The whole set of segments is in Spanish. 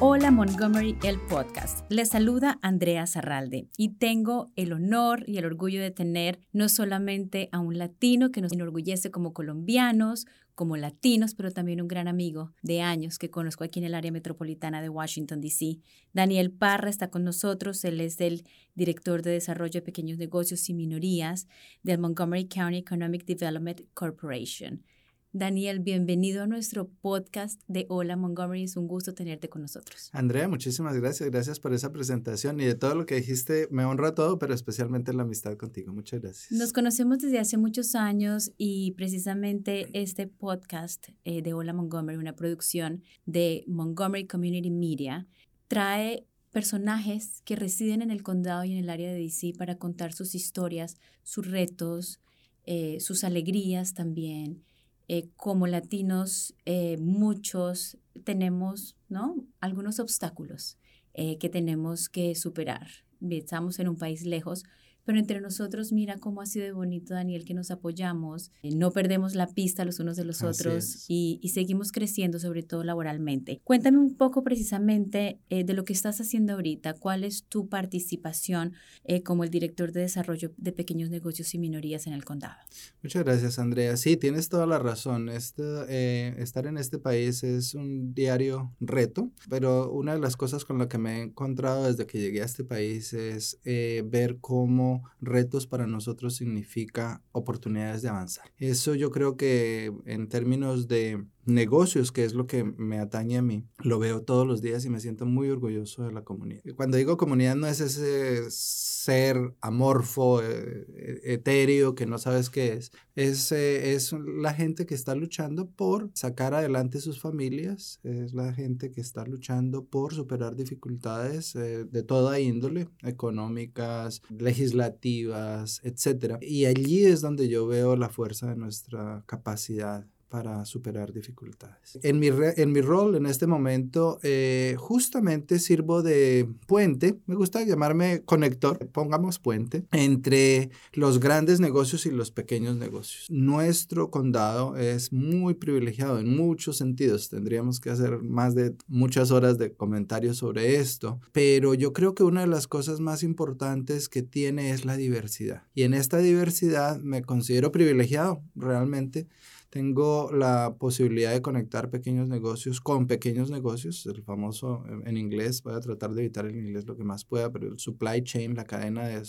Hola Montgomery, el podcast. Les saluda Andrea Zarralde y tengo el honor y el orgullo de tener no solamente a un latino que nos enorgullece como colombianos, como latinos, pero también un gran amigo de años que conozco aquí en el área metropolitana de Washington, D.C. Daniel Parra está con nosotros. Él es el director de desarrollo de pequeños negocios y minorías del Montgomery County Economic Development Corporation. Daniel, bienvenido a nuestro podcast de Hola Montgomery. Es un gusto tenerte con nosotros. Andrea, muchísimas gracias. Gracias por esa presentación y de todo lo que dijiste. Me honra todo, pero especialmente la amistad contigo. Muchas gracias. Nos conocemos desde hace muchos años y precisamente este podcast eh, de Hola Montgomery, una producción de Montgomery Community Media, trae personajes que residen en el condado y en el área de DC para contar sus historias, sus retos, eh, sus alegrías también eh, como latinos, eh, muchos tenemos ¿no? algunos obstáculos eh, que tenemos que superar. Estamos en un país lejos, pero entre nosotros mira cómo ha sido bonito, Daniel, que nos apoyamos, eh, no perdemos la pista los unos de los otros y, seguimos creciendo, sobre todo laboralmente. Cuéntame un poco precisamente eh, de lo que estás haciendo ahorita, cuál es tu participación eh, como el director de desarrollo de pequeños negocios y minorías en el condado. Muchas gracias, Andrea. Sí, tienes toda la razón. Este, estar en este país es un diario reto, pero una de las cosas con la que me he encontrado desde que llegué a este país es ver cómo retos para nosotros significa oportunidades de avanzar. Eso yo creo que en términos de negocios, que es lo que me atañe a mí, lo veo todos los días y me siento muy orgulloso de la comunidad. Cuando digo comunidad no es ese ser amorfo, eh, eh, etéreo, que no sabes qué es. Es, eh, es la gente que está luchando por sacar adelante sus familias, es la gente que está luchando por superar dificultades de toda índole, económicas, legislativas, etc. Y allí es donde yo veo la fuerza de nuestra capacidad para superar dificultades. En mi, en mi rol en este momento, eh, justamente sirvo de puente, me gusta llamarme conector, pongamos puente, entre los grandes negocios y los pequeños negocios. Nuestro condado es muy privilegiado en muchos sentidos, tendríamos que hacer más de muchas horas de comentarios sobre esto, pero yo creo que una de las cosas más importantes que tiene es la diversidad. Y en esta diversidad me considero privilegiado realmente tengo la posibilidad de conectar pequeños negocios con pequeños negocios, el famoso en inglés, voy a tratar de evitar el inglés lo que más pueda, pero el supply chain, la cadena de,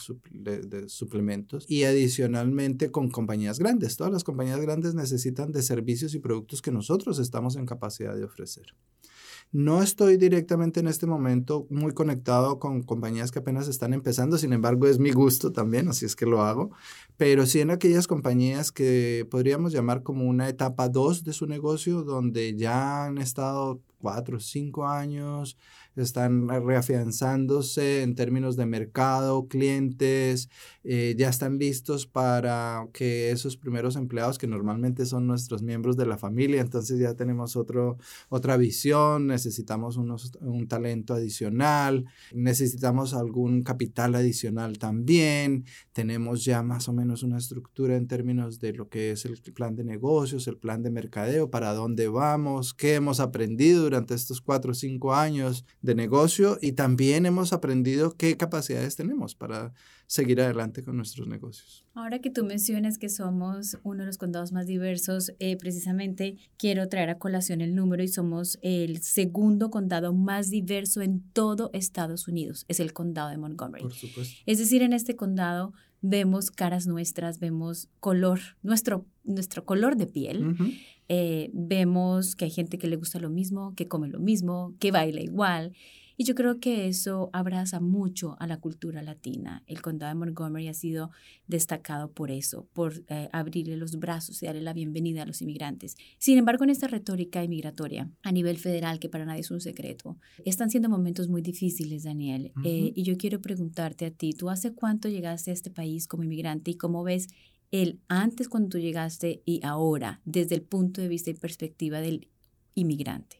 de suplementos, y adicionalmente con compañías grandes. Todas las compañías grandes necesitan de servicios y productos que nosotros estamos en capacidad de ofrecer. No estoy directamente en este momento muy conectado con compañías que apenas están empezando, sin embargo es mi gusto también, así es que lo hago, pero sí en aquellas compañías que podríamos llamar como una etapa 2 de su negocio, donde ya han estado cuatro o cinco años, están reafianzándose en términos de mercado, clientes, eh, ya están listos para que esos primeros empleados, que normalmente son nuestros miembros de la familia, entonces ya tenemos otro, otra visión, necesitamos unos, un talento adicional, necesitamos algún capital adicional también, tenemos ya más o menos una estructura en términos de lo que es el plan de negocios, el plan de mercadeo, para dónde vamos, qué hemos aprendido durante estos cuatro o cinco años de negocio y también hemos aprendido qué capacidades tenemos para seguir adelante con nuestros negocios. Ahora que tú mencionas que somos uno de los condados más diversos, eh, precisamente quiero traer a colación el número y somos el segundo condado más diverso en todo Estados Unidos, es el condado de Montgomery. Por supuesto. Es decir, en este condado vemos caras nuestras, vemos color, nuestro, nuestro color de piel. Eh, vemos que hay gente que le gusta lo mismo, que come lo mismo, que baila igual. Y yo creo que eso abraza mucho a la cultura latina. El condado de Montgomery ha sido destacado por eso, por eh, abrirle los brazos y darle la bienvenida a los inmigrantes. Sin embargo, en esta retórica inmigratoria a nivel federal, que para nadie es un secreto, están siendo momentos muy difíciles, Daniel. Eh, y yo quiero preguntarte a ti, ¿tú hace cuánto llegaste a este país como inmigrante y cómo ves el antes cuando tú llegaste y ahora desde el punto de vista y perspectiva del inmigrante?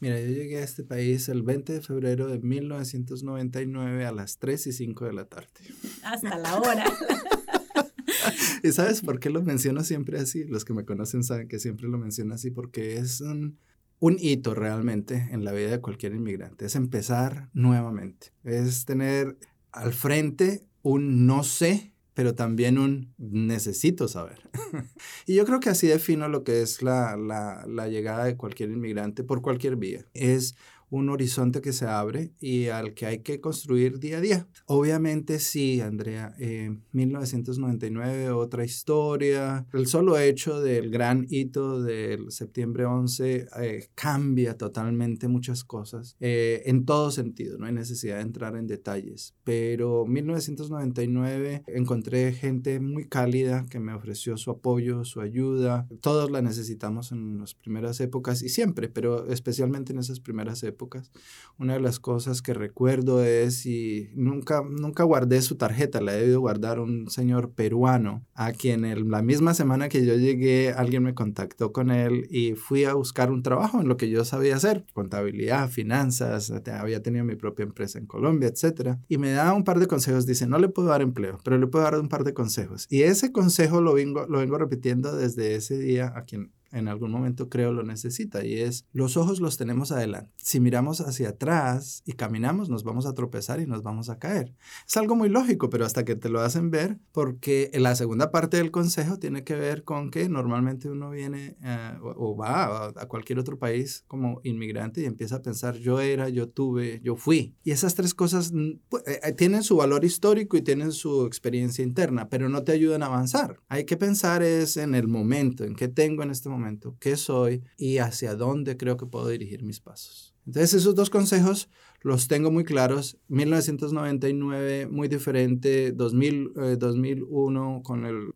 Mira, yo llegué a este país el 20 de febrero de 1999 a las 3 y 5 de la tarde. Hasta la hora. ¿Y sabes por qué lo menciono siempre así? Los que me conocen saben que siempre lo menciono así porque es un un hito realmente en la vida de cualquier inmigrante, es empezar nuevamente, es tener al frente un no sé, pero también un necesito saber. y yo creo que así defino lo que es la, la, la llegada de cualquier inmigrante por cualquier vía. Es un horizonte que se abre y al que hay que construir día a día. Obviamente sí, Andrea, eh, 1999, otra historia. El solo hecho del gran hito del septiembre 11 eh, cambia totalmente muchas cosas eh, en todo sentido, no hay necesidad de entrar en detalles, pero 1999 encontré gente muy cálida que me ofreció su apoyo, su ayuda. Todos la necesitamos en las primeras épocas y siempre, pero especialmente en esas primeras épocas una de las cosas que recuerdo es, y nunca, nunca guardé su tarjeta, la he debido guardar un señor peruano, a quien en la misma semana que yo llegué, alguien me contactó con él y fui a buscar un trabajo en lo que yo sabía hacer, contabilidad, finanzas, había tenido mi propia empresa en Colombia, etc. Y me da un par de consejos, dice, no le puedo dar empleo, pero le puedo dar un par de consejos. Y ese consejo lo vengo, lo vengo repitiendo desde ese día a quien en algún momento creo lo necesita y es los ojos los tenemos adelante. Si miramos hacia atrás y caminamos nos vamos a tropezar y nos vamos a caer. Es algo muy lógico, pero hasta que te lo hacen ver, porque la segunda parte del consejo tiene que ver con que normalmente uno viene eh, o, va a, cualquier otro país como inmigrante y empieza a pensar yo era, yo tuve, yo fui. Y esas tres cosas pues, eh, eh, tienen su valor histórico y tienen su experiencia interna, pero no te ayudan a avanzar. Hay que pensar es en el momento, en qué tengo en este momento qué soy y hacia dónde creo que puedo dirigir mis pasos. Entonces esos dos consejos los tengo muy claros. 1999 muy diferente, 2000, 2001 eh, con el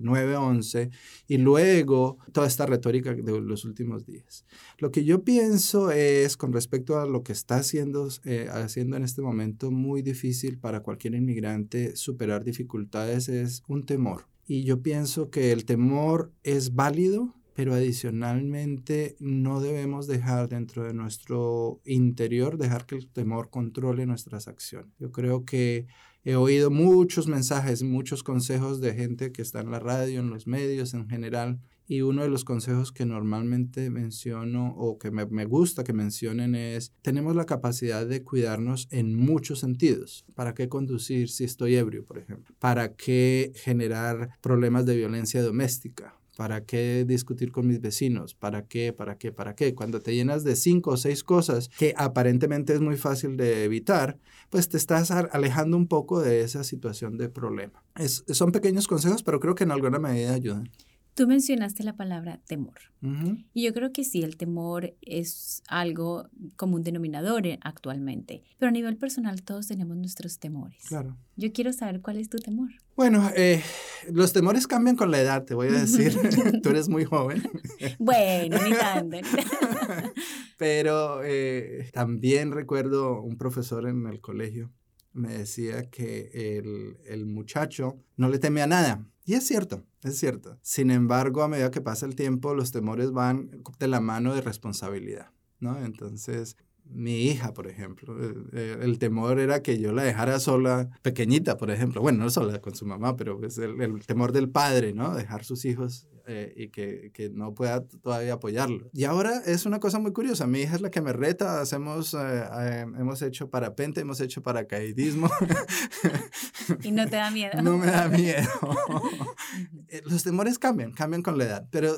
911 eh, y luego toda esta retórica de los últimos días. Lo que yo pienso es con respecto a lo que está haciendo, eh, haciendo en este momento muy difícil para cualquier inmigrante superar dificultades es un temor. Y yo pienso que el temor es válido, pero adicionalmente no debemos dejar dentro de nuestro interior, dejar que el temor controle nuestras acciones. Yo creo que he oído muchos mensajes, muchos consejos de gente que está en la radio, en los medios en general, y uno de los consejos que normalmente menciono o que me, me, gusta que mencionen es, tenemos la capacidad de cuidarnos en muchos sentidos. ¿Para qué conducir si estoy ebrio, por ejemplo? ¿Para qué generar problemas de violencia doméstica? ¿Para qué discutir con mis vecinos? ¿Para qué? ¿Para qué? ¿Para qué? Cuando te llenas de cinco o seis cosas que aparentemente es muy fácil de evitar, pues te estás alejando un poco de esa situación de problema. Es, son pequeños consejos, pero creo que en alguna medida ayudan. Tú mencionaste la palabra temor. Y yo creo que sí, el temor es algo como un denominador eh, actualmente. Pero a nivel personal todos tenemos nuestros temores. Claro. Yo quiero saber cuál es tu temor. Bueno, eh, los temores cambian con la edad, te voy a decir. Tú eres muy joven. bueno, ni tanto. Pero eh, también recuerdo un profesor en el colegio me decía que el, el muchacho no le teme a nada y es cierto, es cierto. Sin embargo, a medida que pasa el tiempo, los temores van de la mano de responsabilidad, ¿no? Entonces, mi hija, por ejemplo. Eh, eh, el, temor era que yo la dejara sola, pequeñita, por ejemplo. Bueno, no sola con su mamá, pero es pues el, el temor del padre, ¿no? Dejar sus hijos eh, y que, que, no pueda todavía apoyarlo. Y ahora es una cosa muy curiosa. Mi hija es la que me reta. Hacemos, hemos hecho parapente, hemos hecho paracaidismo. ¿Y no te da miedo? No me da miedo. Los temores cambian, cambian con la edad. Pero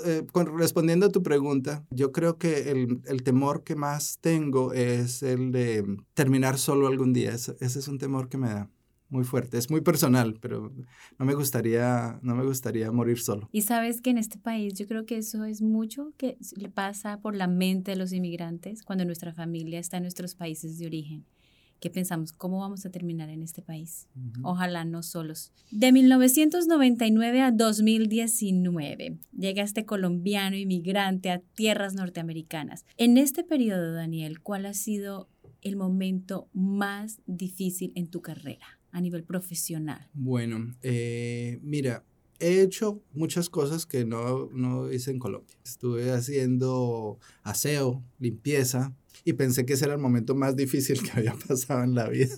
respondiendo a tu pregunta, yo creo que el, el temor que más tengo es el de terminar solo algún día. Ese, es un temor que me da muy fuerte. Es muy personal, pero no me gustaría, no me gustaría morir solo. Y sabes que en este país yo creo que eso es mucho que le pasa por la mente de los inmigrantes cuando nuestra familia está en nuestros países de origen que pensamos, ¿cómo vamos a terminar en este país? Ojalá no solos. De 1999 a 2019 llega este colombiano inmigrante a tierras norteamericanas. En este periodo, Daniel, ¿cuál ha sido el momento más difícil en tu carrera a nivel profesional? Bueno, eh, mira, he hecho muchas cosas que no, no hice en Colombia. Estuve haciendo aseo, limpieza, y pensé que ese era el momento más difícil que había pasado en la vida.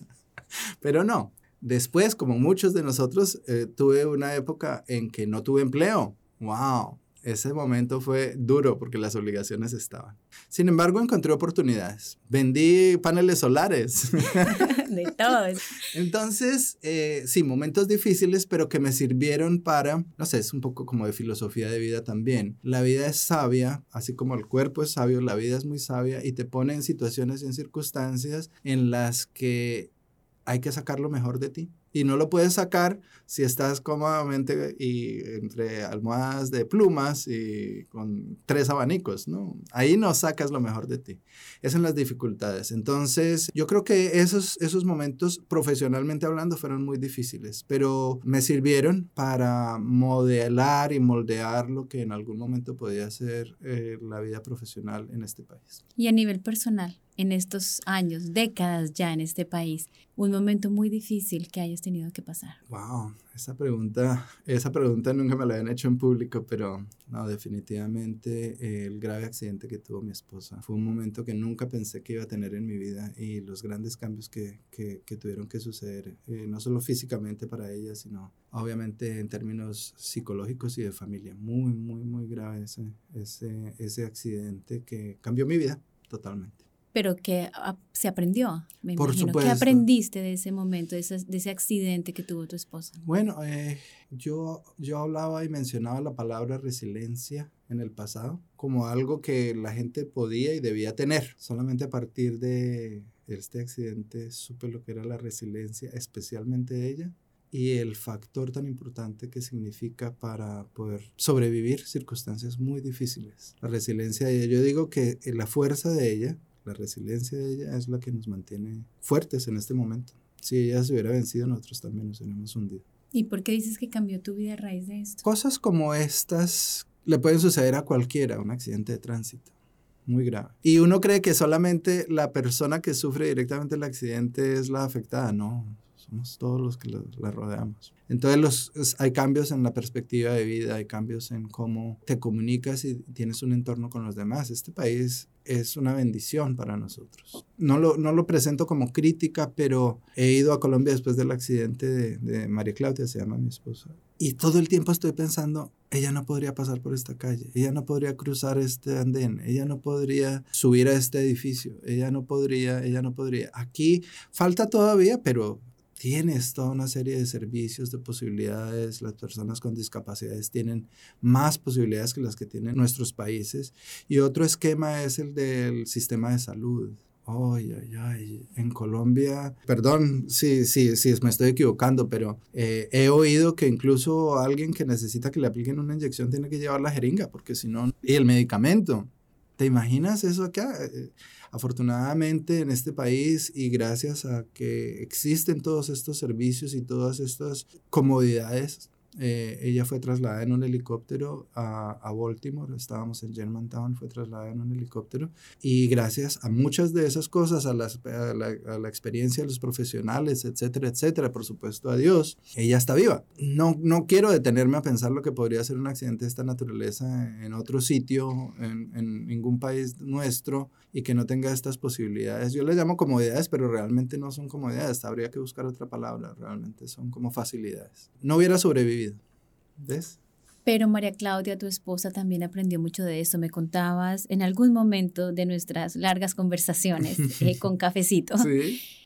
Pero no. Después, como muchos de nosotros, eh, tuve una época en que no tuve empleo. ¡Wow! Ese momento fue duro porque las obligaciones estaban. Sin embargo, encontré oportunidades. Vendí paneles solares. de todo. Entonces, eh, sí, momentos difíciles, pero que me sirvieron para, no sé, es un poco como de filosofía de vida también. La vida es sabia, así como el cuerpo es sabio, la vida es muy sabia y te pone en situaciones y en circunstancias en las que hay que sacar lo mejor de ti y no lo puedes sacar si estás cómodamente y entre almohadas de plumas y con tres abanicos, ¿no? Ahí no sacas lo mejor de ti. Es en las dificultades. Entonces, yo creo que esos, esos momentos, profesionalmente hablando, fueron muy difíciles, pero me sirvieron para modelar y moldear lo que en algún momento podía ser eh, la vida profesional en este país. Y a nivel personal, en estos años, décadas ya en este país, un momento muy difícil que hayas tenido que pasar? Wow, esa pregunta, esa pregunta nunca me la habían hecho en público, pero no, definitivamente eh, el grave accidente que tuvo mi esposa fue un momento que nunca pensé que iba a tener en mi vida y los grandes cambios que, que, tuvieron que suceder, eh, no solo físicamente para ella, sino obviamente en términos psicológicos y de familia. Muy, muy, muy grave ese, ese, ese accidente que cambió mi vida totalmente pero que se aprendió, me Por imagino. Supuesto. ¿Qué aprendiste de ese momento, de ese, de ese accidente que tuvo tu esposa? Bueno, eh, yo, yo hablaba y mencionaba la palabra resiliencia en el pasado como algo que la gente podía y debía tener. Solamente a partir de este accidente supe lo que era la resiliencia, especialmente ella, y el factor tan importante que significa para poder sobrevivir circunstancias muy difíciles. La resiliencia de ella, yo digo que la fuerza de ella la resiliencia de ella es la que nos mantiene fuertes en este momento. Si ella se hubiera vencido, nosotros también nos hubiéramos hundido. ¿Y por qué dices que cambió tu vida a raíz de esto? Cosas como estas le pueden suceder a cualquiera, un accidente de tránsito muy grave. Y uno cree que solamente la persona que sufre directamente el accidente es la afectada, no, somos todos los que la rodeamos. Entonces los, hay cambios en la perspectiva de vida, hay cambios en cómo te comunicas y tienes un entorno con los demás. Este país es una bendición para nosotros. No lo, no lo presento como crítica, pero he ido a Colombia después del accidente de, de María Claudia, se llama mi esposa. Y todo el tiempo estoy pensando, ella no podría pasar por esta calle, ella no podría cruzar este andén, ella no podría subir a este edificio, ella no podría, ella no podría. Aquí falta todavía, pero tienes toda una serie de servicios, de posibilidades. Las personas con discapacidades tienen más posibilidades que las que tienen nuestros países. Y otro esquema es el del sistema de salud. Ay, ay, ay. En Colombia, perdón si sí, sí, me estoy equivocando, pero eh, he oído que incluso alguien que necesita que le apliquen una inyección tiene que llevar la jeringa, porque si no, y el medicamento. ¿Te imaginas eso acá? Afortunadamente en este país y gracias a que existen todos estos servicios y todas estas comodidades, eh, ella fue trasladada en un helicóptero a, a, Baltimore, estábamos en Germantown, fue trasladada en un helicóptero y gracias a muchas de esas cosas, a, las, a, la, a, la, experiencia de los profesionales, etcétera, etcétera, por supuesto a Dios, ella está viva. No, no quiero detenerme a pensar lo que podría ser un accidente de esta naturaleza en otro sitio, en, en ningún país nuestro y que no tenga estas posibilidades. Yo les llamo comodidades, pero realmente no son comodidades, habría que buscar otra palabra, realmente son como facilidades. No hubiera sobrevivido ¿Ves? Pero María Claudia, tu esposa, también aprendió mucho de esto. Me contabas en algún momento de nuestras largas conversaciones eh, con cafecito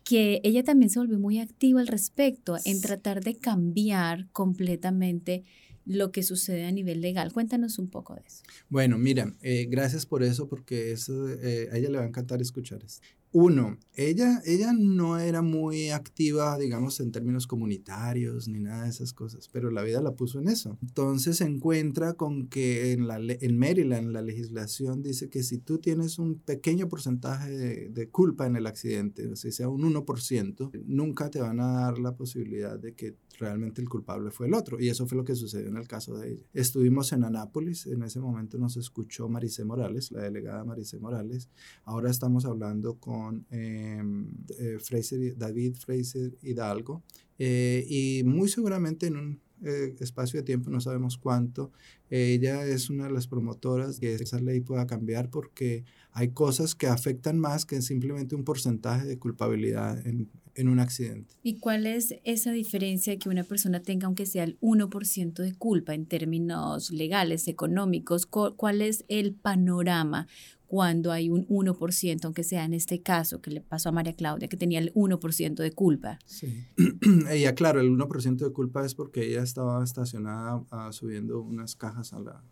que ella también se volvió muy activa al respecto en tratar de cambiar completamente lo que sucede a nivel legal. Cuéntanos un poco de eso. Bueno, mira, eh, gracias por eso, porque eso, eh, a ella le va a encantar escuchar eso. Uno, ella, ella no era muy activa, digamos, en términos comunitarios ni nada de esas cosas, pero la vida la puso en eso. Entonces se encuentra con que en, la, en Maryland la legislación dice que si tú tienes un pequeño porcentaje de, culpa en el accidente, o sea, sea un 1%, nunca te van a dar la posibilidad de que realmente el culpable fue el otro. Y eso fue lo que sucedió en el caso de ella. Estuvimos en Anápolis, en ese momento nos escuchó Maricé Morales, la delegada Maricé Morales. Ahora estamos hablando con Em, eh, Fraser, David Fraser Hidalgo eh, y muy seguramente en un eh, espacio de tiempo, no sabemos cuánto, ella es una de las promotoras que esa ley pueda cambiar porque hay cosas que afectan más que simplemente un porcentaje de culpabilidad en, en un accidente. ¿Y cuál es esa diferencia que una persona tenga, aunque sea el 1% de culpa en términos legales, económicos? ¿Cuál es el panorama? cuando hay un 1%, aunque sea en este caso que le pasó a María Claudia, que tenía el 1% de culpa. Sí. ella, claro, el 1% de culpa es porque ella estaba estacionada uh, subiendo unas cajas a la,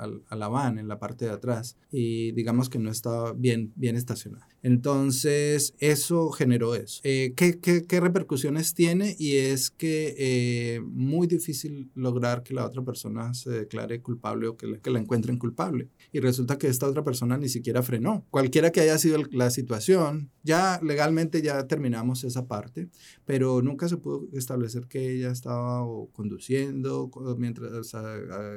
a, la van en la parte de atrás y digamos que no estaba bien, bien estacionada. Entonces, eso generó eso. Eh, ¿qué, qué, qué, repercusiones tiene? Y es que eh, muy difícil lograr que la otra persona se declare culpable o que la, que la encuentren culpable. Y resulta que esta otra persona ni siquiera frenó. Cualquiera que haya sido la situación, ya legalmente ya terminamos esa parte, pero nunca se pudo establecer que ella estaba conduciendo mientras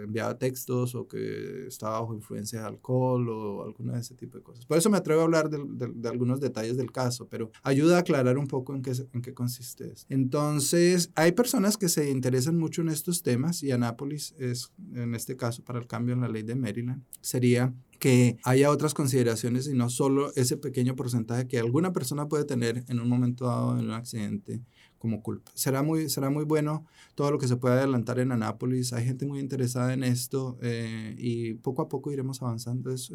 enviaba textos o que estaba bajo influencia de alcohol o alguna de ese tipo de cosas. Por eso me atrevo a hablar del de algunos detalles del caso, pero ayuda a aclarar un poco en qué, en qué consiste eso. Entonces, hay personas que se interesan mucho en estos temas y Anápolis es, en este caso, para el cambio en la ley de Maryland, sería que haya otras consideraciones y no solo ese pequeño porcentaje que alguna persona puede tener en un momento dado en un accidente como culpa. Será muy, será muy bueno todo lo que se pueda adelantar en Anápolis. Hay gente muy interesada en esto eh, y poco a poco iremos avanzando. Es,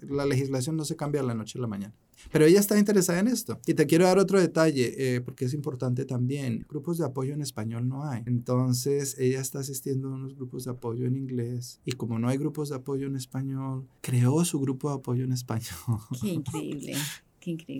la legislación no se cambia de la noche a la mañana. Pero ella está interesada en esto. Y te quiero dar otro detalle, eh, porque es importante también. Grupos de apoyo en español no hay. Entonces, ella está asistiendo a unos grupos de apoyo en inglés. Y como no hay grupos de apoyo en español, creó su grupo de apoyo en español. Qué increíble.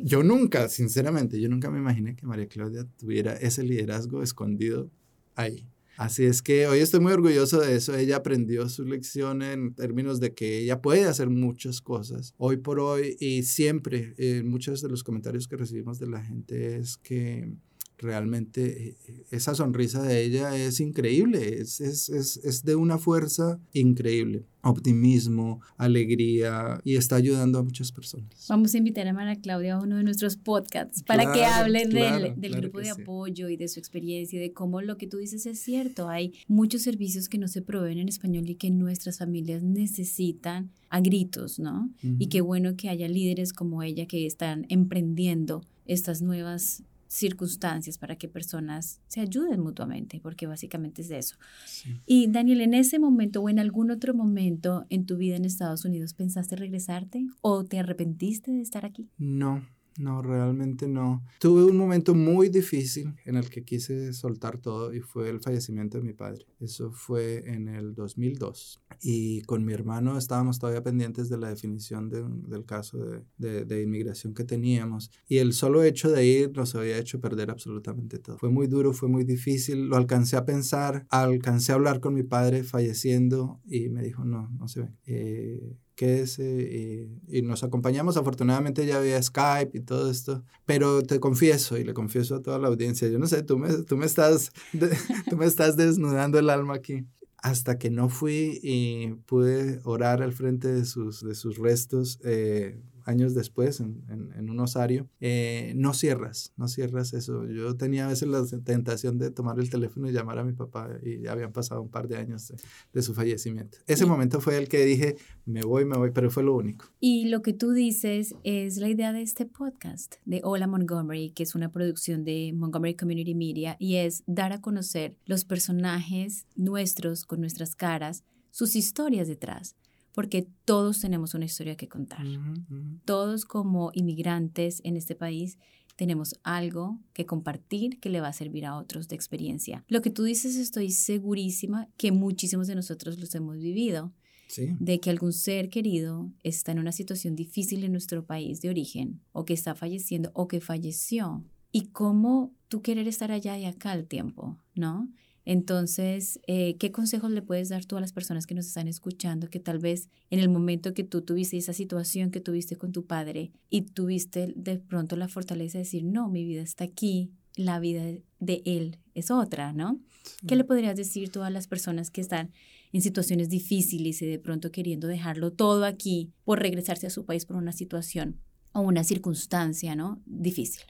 Yo nunca, sinceramente, yo nunca me imaginé que María Claudia tuviera ese liderazgo escondido ahí. Así es que hoy estoy muy orgulloso de eso. Ella aprendió su lección en términos de que ella puede hacer muchas cosas hoy por hoy y siempre, eh, muchos de los comentarios que recibimos de la gente es que realmente eh, esa sonrisa de ella es increíble, es, es, es, es, de una fuerza increíble, optimismo, alegría y está ayudando a muchas personas. Vamos a invitar a María Claudia a uno de nuestros podcasts para que hable del, del grupo de apoyo y de su experiencia y de cómo lo que tú dices es cierto. Hay muchos servicios que no se proveen en español y que nuestras familias necesitan a gritos, ¿no? Y qué bueno que haya líderes como ella que están emprendiendo estas nuevas circunstancias para que personas se ayuden mutuamente, porque básicamente es eso. Y Daniel, en ese momento o en algún otro momento en tu vida en Estados Unidos, ¿pensaste regresarte o te arrepentiste de estar aquí? No, no, realmente no. Tuve un momento muy difícil en el que quise soltar todo y fue el fallecimiento de mi padre. Eso fue en el 2002. Y con mi hermano estábamos todavía pendientes de la definición del caso de, de, inmigración que teníamos. Y el solo hecho de ir nos había hecho perder absolutamente todo. Fue muy duro, fue muy difícil. Lo alcancé a pensar, alcancé a hablar con mi padre falleciendo y me dijo, no, no se ve. Eh, quédese y, y, nos acompañamos. Afortunadamente ya había Skype y todo esto, pero te confieso y le confieso a toda la audiencia, yo no sé, tú me, tú me, estás, tú me estás desnudando el alma aquí. Hasta que no fui y pude orar al frente de sus, de sus restos, eh, años después en, en, un osario, eh, no cierras, no cierras eso. Yo tenía a veces la tentación de tomar el teléfono y llamar a mi papá y ya habían pasado un par de años de, su fallecimiento. Ese momento fue el que dije, me voy, me voy, pero fue lo único. Y lo que tú dices es la idea de este podcast de Hola Montgomery, que es una producción de Montgomery Community Media y es dar a conocer los personajes nuestros con nuestras caras, sus historias detrás porque todos tenemos una historia que contar. Todos como inmigrantes en este país tenemos algo que compartir que le va a servir a otros de experiencia. Lo que tú dices estoy segurísima que muchísimos de nosotros los hemos vivido. De que algún ser querido está en una situación difícil en nuestro país de origen, o que está falleciendo, o que falleció. Y cómo tú querer estar allá y acá al tiempo, ¿no? Entonces, eh, ¿qué consejos le puedes dar tú a las personas que nos están escuchando que tal vez en el momento que tú tuviste esa situación que tuviste con tu padre y tuviste de pronto la fortaleza de decir, no, mi vida está aquí, la vida de él es otra, ¿no? ¿Qué le podrías decir tú a las personas que están en situaciones difíciles y de pronto queriendo dejarlo todo aquí por regresarse a su país por una situación o una circunstancia, ¿no? Difícil.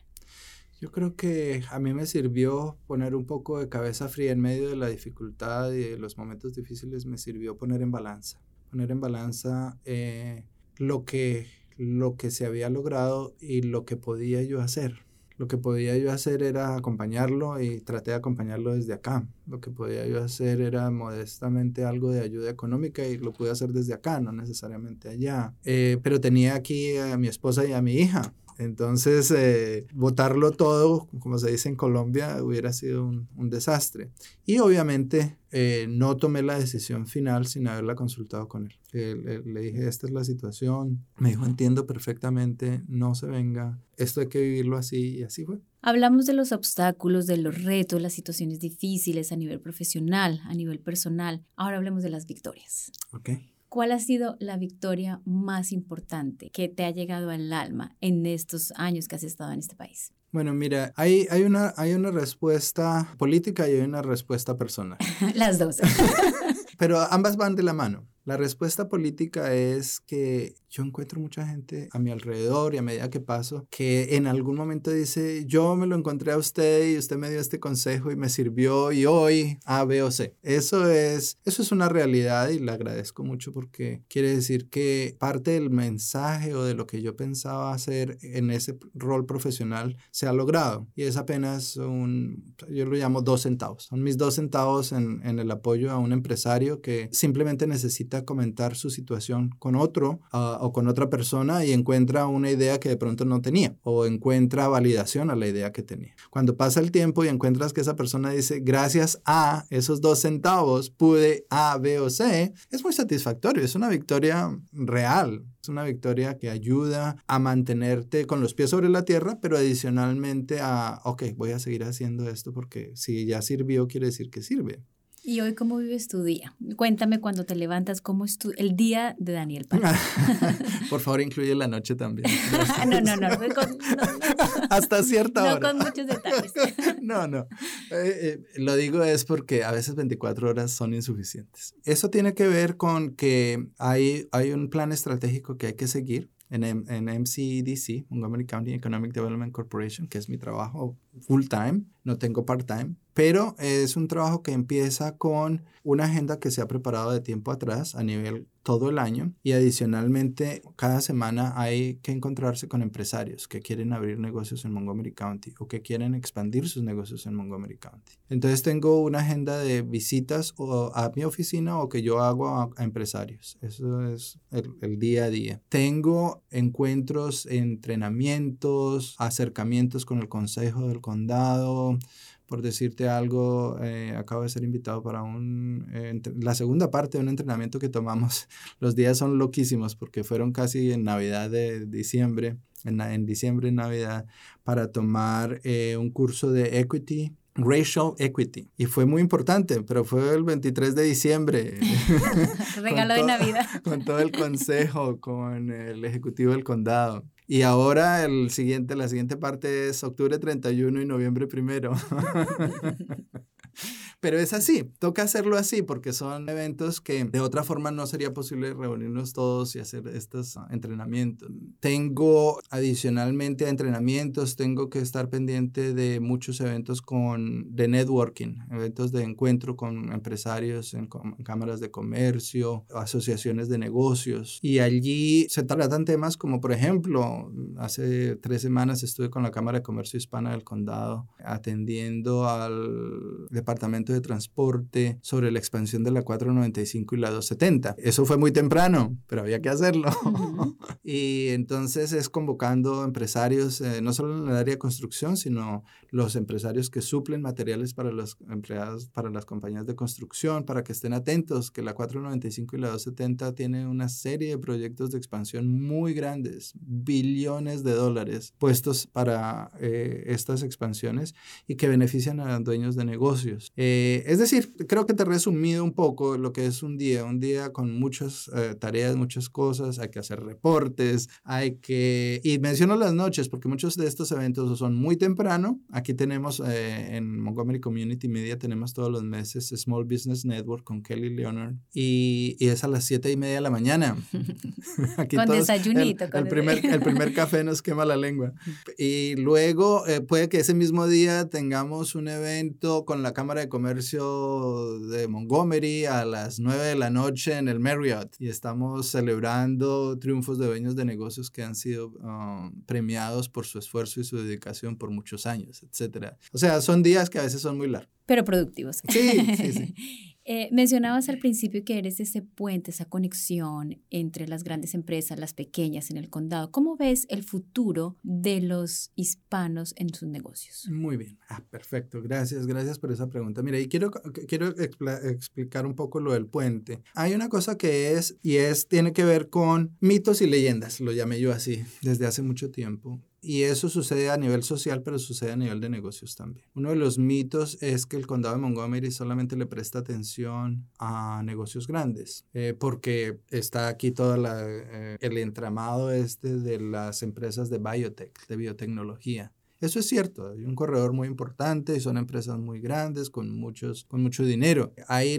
Yo creo que a mí me sirvió poner un poco de cabeza fría en medio de la dificultad y de los momentos difíciles, me sirvió poner en balanza, poner en balanza eh, lo, que, lo que se había logrado y lo que podía yo hacer, Lo que podía yo hacer era acompañarlo y traté de acompañarlo desde acá. Lo que podía yo hacer era modestamente algo de ayuda económica y lo pude hacer desde acá, no necesariamente allá. Eh, pero tenía aquí a mi esposa y a mi hija. Entonces, eh, votarlo todo, como se dice en Colombia, hubiera sido un, desastre. Y obviamente eh, no tomé la decisión final sin haberla consultado con él. le dije, esta es la situación. Me dijo, entiendo perfectamente, no se venga, esto hay que vivirlo así y así fue. Hablamos de los obstáculos, de los retos, las situaciones difíciles a nivel profesional, a nivel personal. Ahora hablemos de las victorias. Ok. ¿Cuál ha sido la victoria más importante que te ha llegado al alma en estos años que has estado en este país? Bueno, mira, hay, hay, una, hay una respuesta política y hay una respuesta personal. Las dos. Pero ambas van de la mano. La respuesta política es que yo encuentro mucha gente a mi alrededor y a medida que paso que en algún momento dice, yo me lo encontré a usted y usted me dio este consejo y me sirvió y hoy A, B o C. Eso es, eso es una realidad y le agradezco mucho porque quiere decir que parte del mensaje o de lo que yo pensaba hacer en ese rol profesional se ha logrado y es apenas un, yo lo llamo dos centavos. Son mis dos centavos en, en el apoyo a un empresario que simplemente necesita comentar su situación con otro. Uh, o con otra persona y encuentra una idea que de pronto no tenía o encuentra validación a la idea que tenía. Cuando pasa el tiempo y encuentras que esa persona dice, gracias a esos dos centavos pude A, B o C, es muy satisfactorio, es una victoria real. Es una victoria que ayuda a mantenerte con los pies sobre la tierra, pero adicionalmente a, ok, voy a seguir haciendo esto porque si ya sirvió, quiere decir que sirve. ¿Y hoy cómo vives tu día? Cuéntame cuando te levantas, ¿cómo es tu, el día de Daniel Paz? Por favor, incluye la noche también. no, no, no, Hasta cierta hora. No con muchos detalles. no, no. Eh, eh, lo digo es porque a veces 24 horas son insuficientes. Eso tiene que ver con que hay, hay un plan estratégico que hay que seguir en, en MCDC, Montgomery County Economic Development Corporation, que es mi trabajo full time, no tengo part time, pero es un trabajo que empieza con una agenda que se ha preparado de tiempo atrás a nivel todo el año y adicionalmente cada semana hay que encontrarse con empresarios que quieren abrir negocios en Montgomery County o que quieren expandir sus negocios en Montgomery County. Entonces tengo una agenda de visitas o a mi oficina o que yo hago a, empresarios. Eso es el, el día a día. Tengo encuentros, entrenamientos, acercamientos con el consejo del condado, por decirte algo, eh, acabo de ser invitado para un, eh, la segunda parte de un entrenamiento que tomamos. Los días son loquísimos porque fueron casi en Navidad de diciembre, en, en diciembre, en Navidad, para tomar eh, un curso de equity. Racial Equity. Y fue muy importante, pero fue el 23 de diciembre. Regalo de Navidad. Con todo el consejo, con el ejecutivo del condado. Y ahora el siguiente, la siguiente parte es octubre 31 y noviembre 1. Pero es así, toca hacerlo así porque son eventos que de otra forma no sería posible reunirnos todos y hacer estos entrenamientos. Tengo adicionalmente a entrenamientos, tengo que estar pendiente de muchos eventos con, de networking, eventos de encuentro con empresarios en, cámaras de comercio, asociaciones de negocios. Y allí se tratan temas como, por ejemplo, hace tres semanas estuve con la Cámara de Comercio Hispana del Condado atendiendo al departamento de Transporte sobre la expansión de la 495 y la 270. Eso fue muy temprano, pero había que hacerlo. y entonces es convocando empresarios, eh, no solo en el área de construcción, sino los empresarios que suplen materiales para los empleados, para las compañías de construcción, para que estén atentos, que la 495 y la 270 tienen una serie de proyectos de expansión muy grandes, billones de dólares puestos para eh, estas expansiones y que benefician a dueños de negocios. Eh, eh, es decir, creo que te he resumido un poco lo que es un día, un día con muchas eh, tareas, muchas cosas, hay que hacer reportes, hay que... Y menciono las noches porque muchos de estos eventos son muy temprano. Aquí tenemos eh, en Montgomery Community Media, tenemos todos los meses Small Business Network con Kelly Leonard y, y es a las siete y media de la mañana. Aquí con desayunito. El, primer, el primer café nos quema la lengua. Y luego puede que ese mismo día tengamos un evento con la Cámara de Comercio comercio de Montgomery a las 9 de la noche en el Marriott y estamos celebrando triunfos de dueños de negocios que han sido um, premiados por su esfuerzo y su dedicación por muchos años, etc. O sea, son días que a veces son muy largos. Pero productivos. Sí, sí, sí. Eh, mencionabas al principio que eres ese puente, esa conexión entre las grandes empresas, las pequeñas en el condado. ¿Cómo ves el futuro de los hispanos en sus negocios? Muy bien. Ah, perfecto. Gracias, gracias por esa pregunta. Mira, y quiero, quiero explicar un poco lo del puente. Hay una cosa que es, y es, tiene que ver con mitos y leyendas, lo llamé yo así, desde hace mucho tiempo. Y eso sucede a nivel social, pero sucede a nivel de negocios también. Uno de los mitos es que el condado de Montgomery solamente le presta atención a negocios grandes, eh, porque está aquí todo eh, el entramado este de las empresas de biotech, de biotecnología. Eso es cierto, hay un corredor muy importante y son empresas muy grandes con, muchos, con mucho dinero. Hay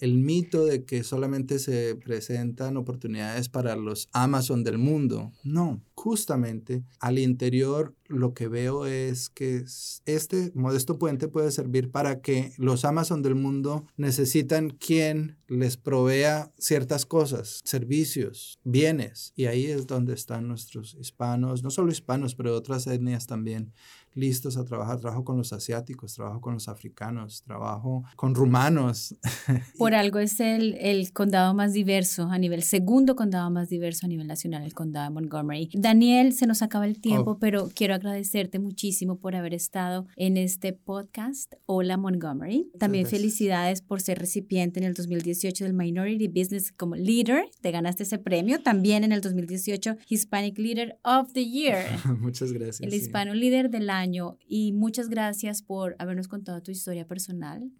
el mito de que solamente se presentan oportunidades para los Amazon del mundo. No, justamente al interior lo que veo es que este modesto puente puede servir para que los Amazon del mundo necesitan quien les provea ciertas cosas, servicios, bienes. Y ahí es donde están nuestros hispanos, no solo hispanos, pero otras etnias también listos a trabajar. Trabajo con los asiáticos, trabajo con los africanos, trabajo con rumanos. Por algo es el, el condado más diverso a nivel, segundo condado más diverso a nivel nacional, el condado de Montgomery. Daniel, se nos acaba el tiempo, oh. pero quiero agradecerte muchísimo por haber estado en este podcast. Hola Montgomery. También felicidades por ser recipiente en el 2018 del Minority Business como Leader. Te ganaste ese premio. También en el 2018 Hispanic Leader of the Year. Muchas gracias. El hispano líder del año y muchas gracias por habernos contado tu historia personal,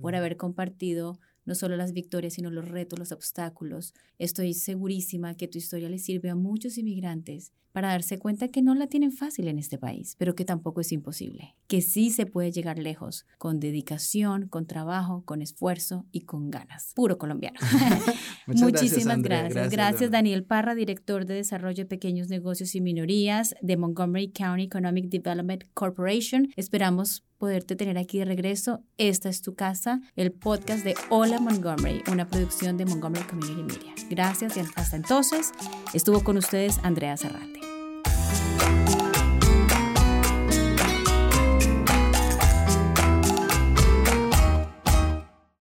por haber compartido no solo las victorias, sino los retos, los obstáculos. Estoy segurísima que tu historia le sirve a muchos inmigrantes para darse cuenta que no la tienen fácil en este país, pero que tampoco es imposible, que sí se puede llegar lejos con dedicación, con trabajo, con esfuerzo y con ganas. Puro colombiano. Muchísimas gracias. Gracias, Daniel Parra, director de Desarrollo de Pequeños Negocios y Minorías de Montgomery County Economic Development Corporation. Esperamos poderte tener aquí de regreso. Esta es tu casa, el podcast de Hola Montgomery, una producción de Montgomery Community Media. Gracias y hasta entonces estuvo con ustedes Andrea Serrate.